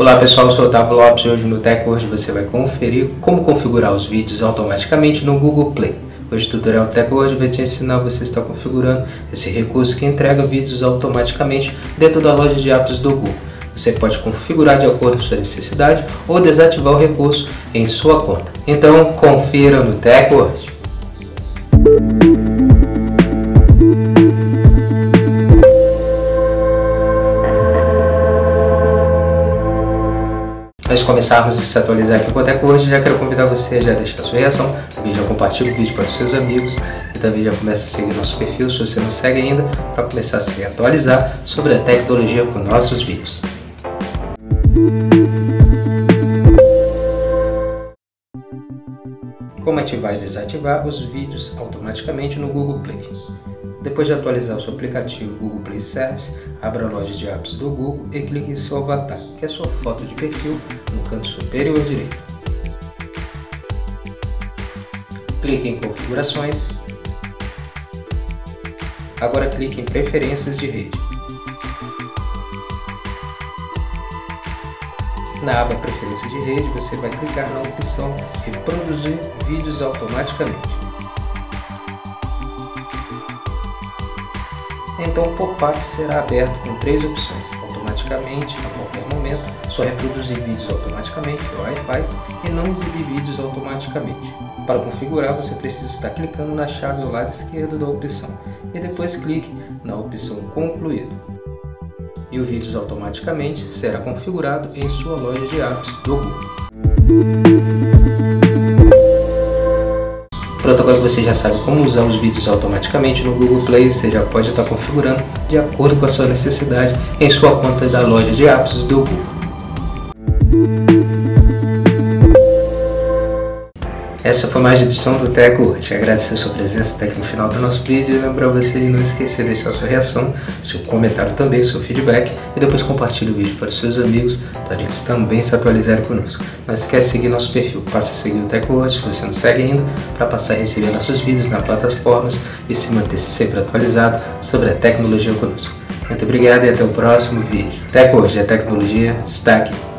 Olá pessoal, eu sou o Otávio Lopes e hoje no Tech Hoje você vai conferir como configurar os vídeos automaticamente no Google Play. Hoje o tutorial Tech Word vai te ensinar você estar configurando esse recurso que entrega vídeos automaticamente dentro da loja de apps do Google. Você pode configurar de acordo com sua necessidade ou desativar o recurso em sua conta. Então confira no Tech Word. Antes de começarmos a se atualizar aqui com o Teco hoje, já quero convidar você a já deixar sua reação, também já compartilha o vídeo para os seus amigos e também já começa a seguir nosso perfil se você não segue ainda, para começar a se atualizar sobre a tecnologia com nossos vídeos. Como ativar e desativar os vídeos automaticamente no Google Play. Depois de atualizar o seu aplicativo Google Play Service, abra a loja de apps do Google e clique em seu avatar, que é sua foto de perfil, no canto superior direito. Clique em Configurações. Agora clique em Preferências de rede. Na aba Preferências de rede, você vai clicar na opção Reproduzir vídeos automaticamente. Então o pop-up será aberto com três opções, automaticamente, a qualquer momento, só reproduzir vídeos automaticamente pelo Wi-Fi e não exibir vídeos automaticamente. Para configurar, você precisa estar clicando na chave ao lado esquerdo da opção e depois clique na opção Concluído. E o vídeos automaticamente será configurado em sua loja de apps do Google. Pronto, agora você já sabe como usar os vídeos automaticamente no Google Play, você já pode estar configurando de acordo com a sua necessidade em sua conta da loja de apps do Google. Essa foi mais edição do Teco Te agradecer a sua presença até aqui no final do nosso vídeo e lembrar você de não esquecer de deixar sua reação, seu comentário também, seu feedback e depois compartilhe o vídeo para os seus amigos para eles também se atualizarem conosco. Não esquece de seguir nosso perfil, passe a seguir o Teco se você não segue ainda, para passar a receber nossos vídeos nas plataformas e se manter sempre atualizado sobre a tecnologia conosco. Muito obrigado e até o próximo vídeo. Tecnologia está aqui.